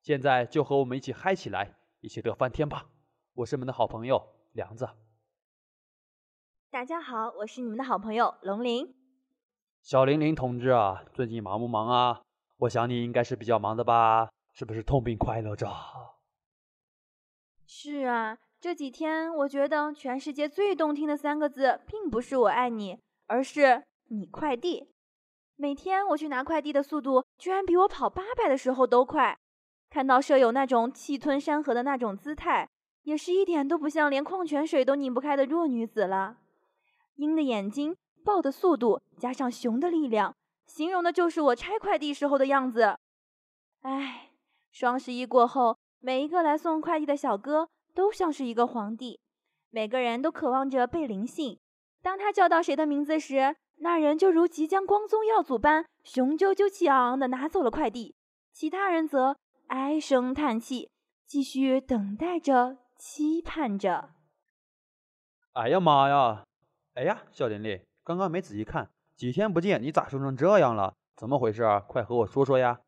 现在就和我们一起嗨起来，一起乐翻天吧！我是你们的好朋友梁子。大家好，我是你们的好朋友龙鳞。小玲玲同志啊，最近忙不忙啊？我想你应该是比较忙的吧？是不是痛并快乐着？是啊，这几天我觉得全世界最动听的三个字，并不是“我爱你”，而是“你快递”。每天我去拿快递的速度，居然比我跑八百的时候都快。看到舍友那种气吞山河的那种姿态，也是一点都不像连矿泉水都拧不开的弱女子了。鹰的眼睛，豹的速度，加上熊的力量，形容的就是我拆快递时候的样子。唉，双十一过后，每一个来送快递的小哥都像是一个皇帝，每个人都渴望着被灵性。当他叫到谁的名字时，那人就如即将光宗耀祖般雄赳赳气昂昂地拿走了快递，其他人则唉声叹气，继续等待着，期盼着。哎呀妈呀！哎呀，小玲玲，刚刚没仔细看，几天不见，你咋瘦成这样了？怎么回事？啊快和我说说呀！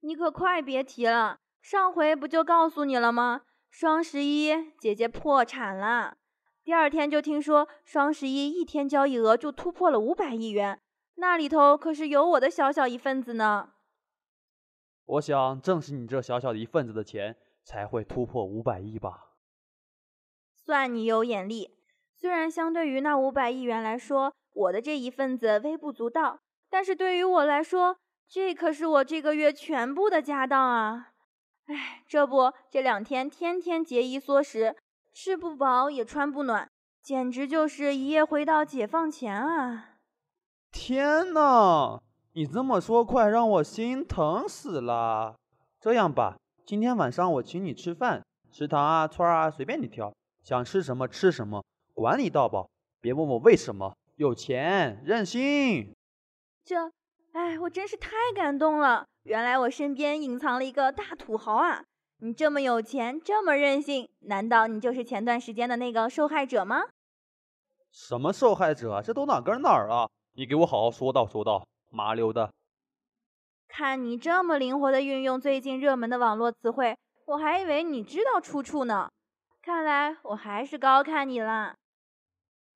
你可快别提了，上回不就告诉你了吗？双十一，姐姐破产了。第二天就听说双十一一天交易额就突破了五百亿元，那里头可是有我的小小一份子呢。我想，正是你这小小的一份子的钱，才会突破五百亿吧。算你有眼力，虽然相对于那五百亿元来说，我的这一份子微不足道，但是对于我来说，这可是我这个月全部的家当啊！哎，这不，这两天天天节衣缩食。吃不饱也穿不暖，简直就是一夜回到解放前啊！天哪，你这么说，快让我心疼死了。这样吧，今天晚上我请你吃饭，食堂啊、串啊，随便你挑，想吃什么吃什么，管你到饱，别问我为什么。有钱任性。这，哎，我真是太感动了。原来我身边隐藏了一个大土豪啊！你这么有钱，这么任性，难道你就是前段时间的那个受害者吗？什么受害者？这都哪跟哪儿啊？你给我好好说道说道，麻溜的。看你这么灵活的运用最近热门的网络词汇，我还以为你知道出处呢。看来我还是高看你了。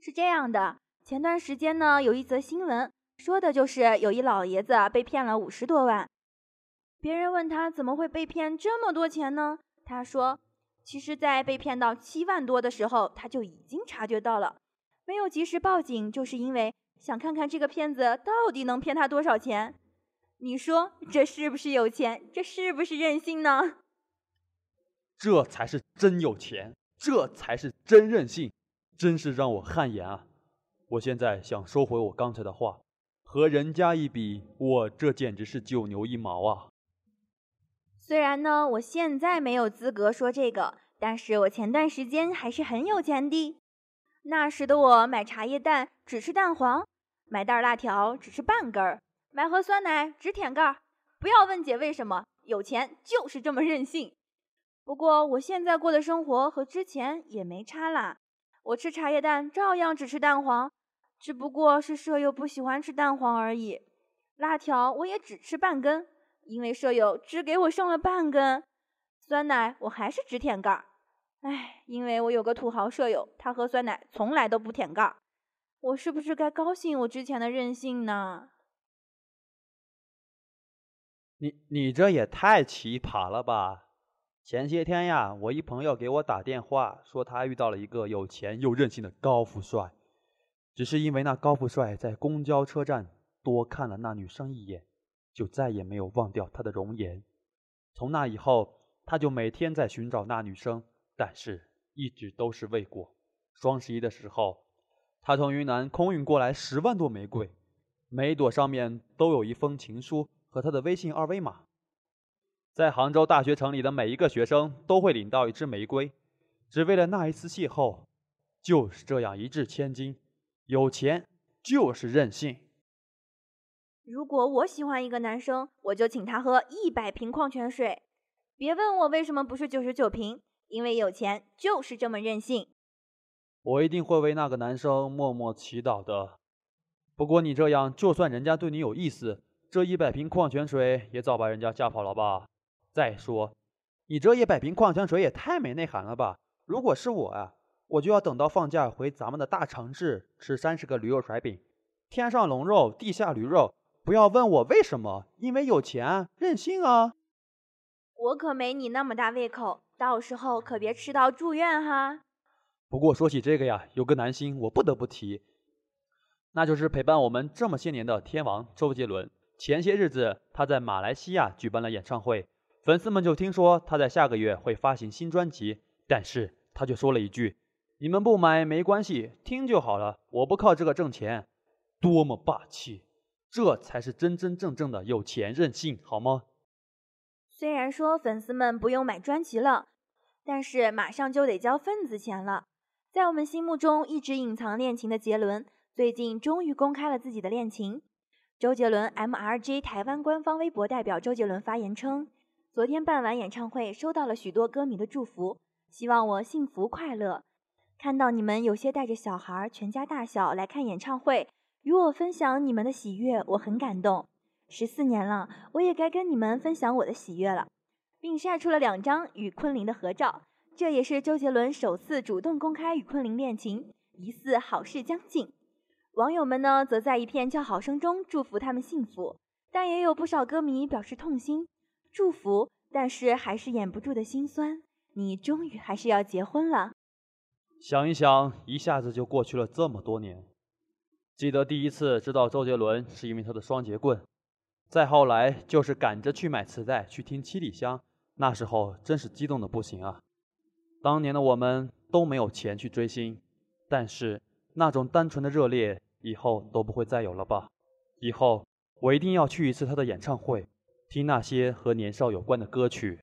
是这样的，前段时间呢，有一则新闻，说的就是有一老爷子被骗了五十多万。别人问他怎么会被骗这么多钱呢？他说：“其实，在被骗到七万多的时候，他就已经察觉到了，没有及时报警，就是因为想看看这个骗子到底能骗他多少钱。你说这是不是有钱？这是不是任性呢？这才是真有钱，这才是真任性，真是让我汗颜啊！我现在想收回我刚才的话，和人家一比，我这简直是九牛一毛啊！”虽然呢，我现在没有资格说这个，但是我前段时间还是很有钱的。那时的我买茶叶蛋只吃蛋黄，买袋辣条只吃半根儿，买盒酸奶只舔盖儿。不要问姐为什么，有钱就是这么任性。不过我现在过的生活和之前也没差啦，我吃茶叶蛋照样只吃蛋黄，只不过是舍友不喜欢吃蛋黄而已。辣条我也只吃半根。因为舍友只给我剩了半根酸奶，我还是只舔盖儿。哎，因为我有个土豪舍友，他喝酸奶从来都不舔盖儿。我是不是该高兴我之前的任性呢？你你这也太奇葩了吧！前些天呀，我一朋友给我打电话，说他遇到了一个有钱又任性的高富帅，只是因为那高富帅在公交车站多看了那女生一眼。就再也没有忘掉她的容颜。从那以后，他就每天在寻找那女生，但是一直都是未果。双十一的时候，他从云南空运过来十万朵玫瑰，每朵上面都有一封情书和他的微信二维码。在杭州大学城里的每一个学生都会领到一支玫瑰，只为了那一次邂逅。就是这样一掷千金，有钱就是任性。如果我喜欢一个男生，我就请他喝一百瓶矿泉水。别问我为什么不是九十九瓶，因为有钱就是这么任性。我一定会为那个男生默默祈祷的。不过你这样，就算人家对你有意思，这一百瓶矿泉水也早把人家吓跑了吧。再说，你这一百瓶矿泉水也太没内涵了吧！如果是我啊，我就要等到放假回咱们的大城市吃三十个驴肉甩饼，天上龙肉，地下驴肉。不要问我为什么，因为有钱，任性啊！我可没你那么大胃口，到时候可别吃到住院哈。不过说起这个呀，有个男星我不得不提，那就是陪伴我们这么些年的天王周杰伦。前些日子他在马来西亚举办了演唱会。粉丝们就听说他在下个月会发行新专辑，但是他却说了一句：“你们不买没关系，听就好了，我不靠这个挣钱。”多么霸气！这才是真真正正的有钱任性，好吗？虽然说粉丝们不用买专辑了，但是马上就得交份子钱了。在我们心目中一直隐藏恋情的杰伦，最近终于公开了自己的恋情。周杰伦 MRG 台湾官方微博代表周杰伦发言称。昨天办完演唱会，收到了许多歌迷的祝福，希望我幸福快乐。看到你们有些带着小孩，全家大小来看演唱会，与我分享你们的喜悦，我很感动。十四年了，我也该跟你们分享我的喜悦了，并晒出了两张与昆凌的合照。这也是周杰伦首次主动公开与昆凌恋情，疑似好事将近。网友们呢，则在一片叫好声中祝福他们幸福，但也有不少歌迷表示痛心。祝福，但是还是掩不住的心酸。你终于还是要结婚了。想一想，一下子就过去了这么多年。记得第一次知道周杰伦是因为他的双截棍，再后来就是赶着去买磁带去听七里香，那时候真是激动的不行啊。当年的我们都没有钱去追星，但是那种单纯的热烈以后都不会再有了吧？以后我一定要去一次他的演唱会。听那些和年少有关的歌曲。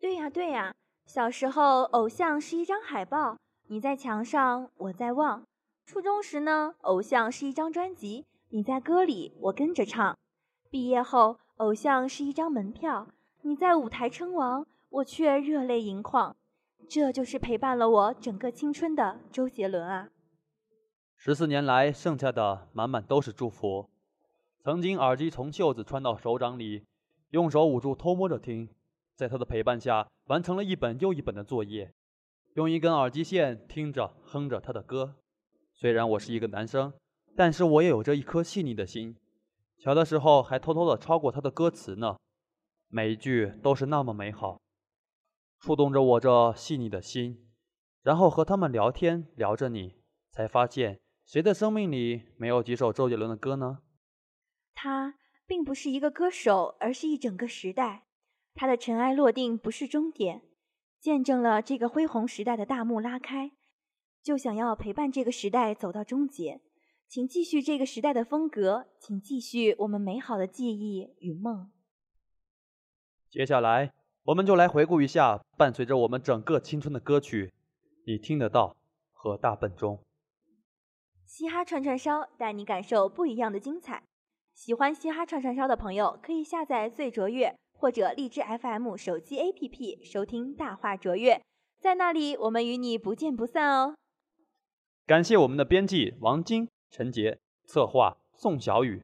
对呀对呀，小时候偶像是一张海报，你在墙上，我在望。初中时呢，偶像是一张专辑，你在歌里，我跟着唱。毕业后，偶像是一张门票，你在舞台称王，我却热泪盈眶。这就是陪伴了我整个青春的周杰伦啊！十四年来，剩下的满满都是祝福。曾经耳机从袖子穿到手掌里。用手捂住，偷摸着听，在他的陪伴下，完成了一本又一本的作业。用一根耳机线听着、哼着他的歌。虽然我是一个男生，但是我也有着一颗细腻的心。小的时候还偷偷的抄过他的歌词呢，每一句都是那么美好，触动着我这细腻的心。然后和他们聊天，聊着你，才发现谁的生命里没有几首周杰伦的歌呢？他。并不是一个歌手，而是一整个时代。他的尘埃落定不是终点，见证了这个恢宏时代的大幕拉开，就想要陪伴这个时代走到终结。请继续这个时代的风格，请继续我们美好的记忆与梦。接下来，我们就来回顾一下伴随着我们整个青春的歌曲，你听得到和大笨钟。嘻哈串串烧，带你感受不一样的精彩。喜欢嘻哈串串烧的朋友，可以下载最卓越或者荔枝 FM 手机 APP 收听大话卓越，在那里我们与你不见不散哦。感谢我们的编辑王晶、陈杰，策划宋小雨，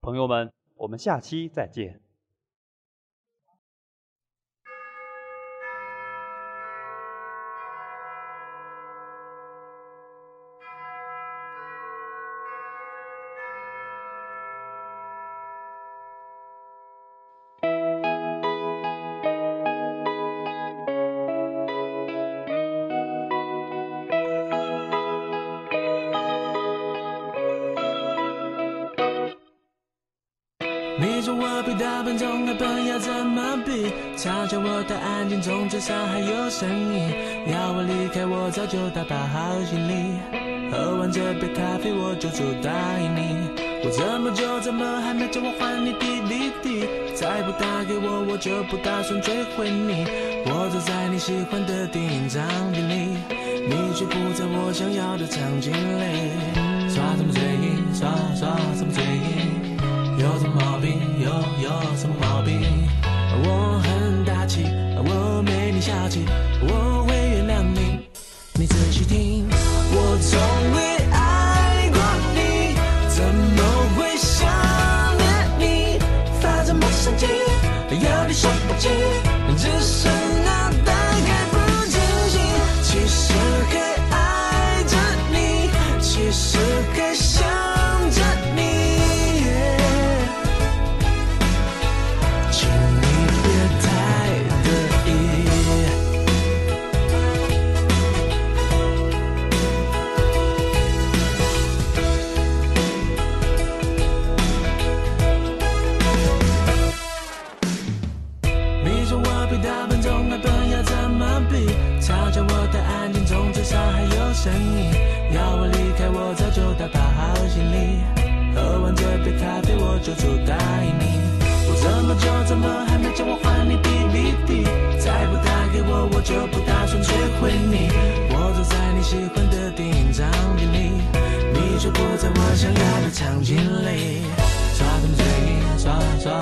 朋友们，我们下期再见。怎么比？嘲笑我太安静，中至少还有声音。要我离开，我早就打包好行李。喝完这杯咖啡，我就走答应你。我这么久怎么还没叫我还你 DVD？再不打给我，我就不打算追回你。我坐在你喜欢的电影场景里，你却不在我想要的场景里。耍什么嘴硬？耍耍什么嘴硬？有什么毛病？有有什么毛病？我很大气，我没你小气，我会原谅你。你仔细听，我从场景里。耍什么嘴抓抓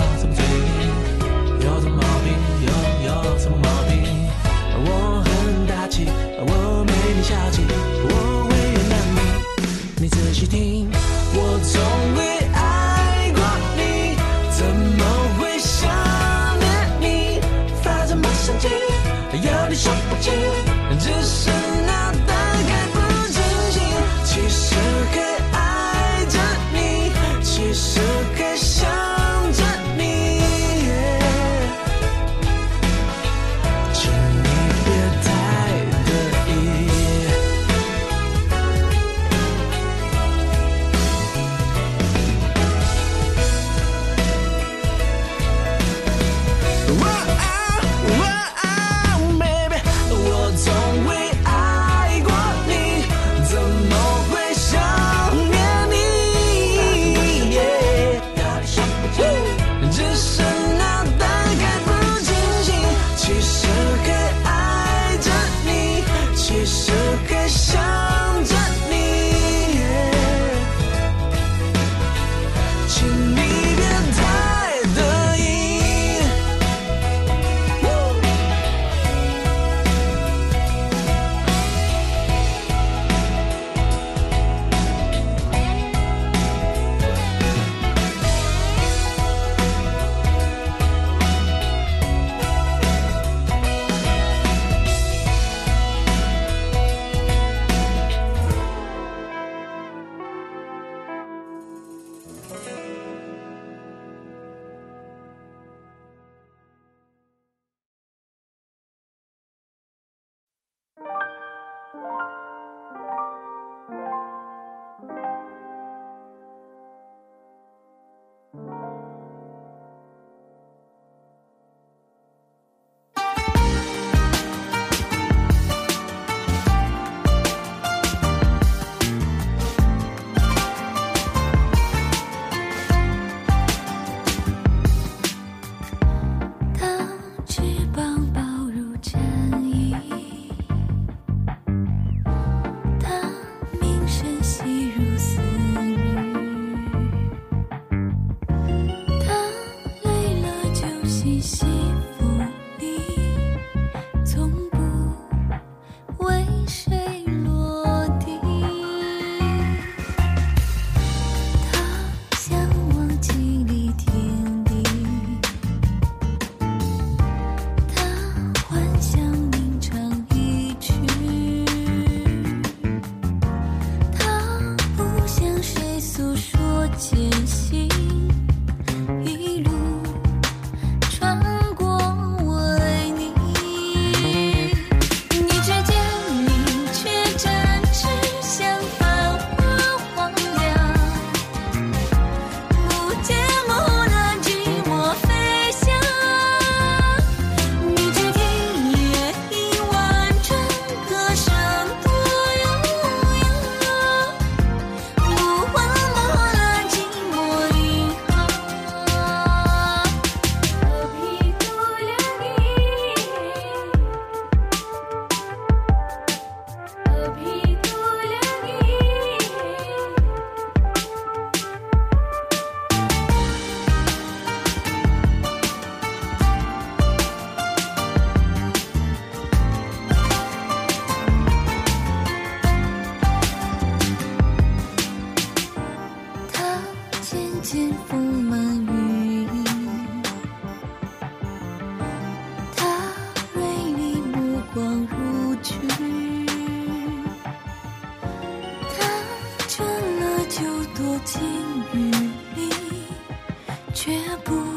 绝不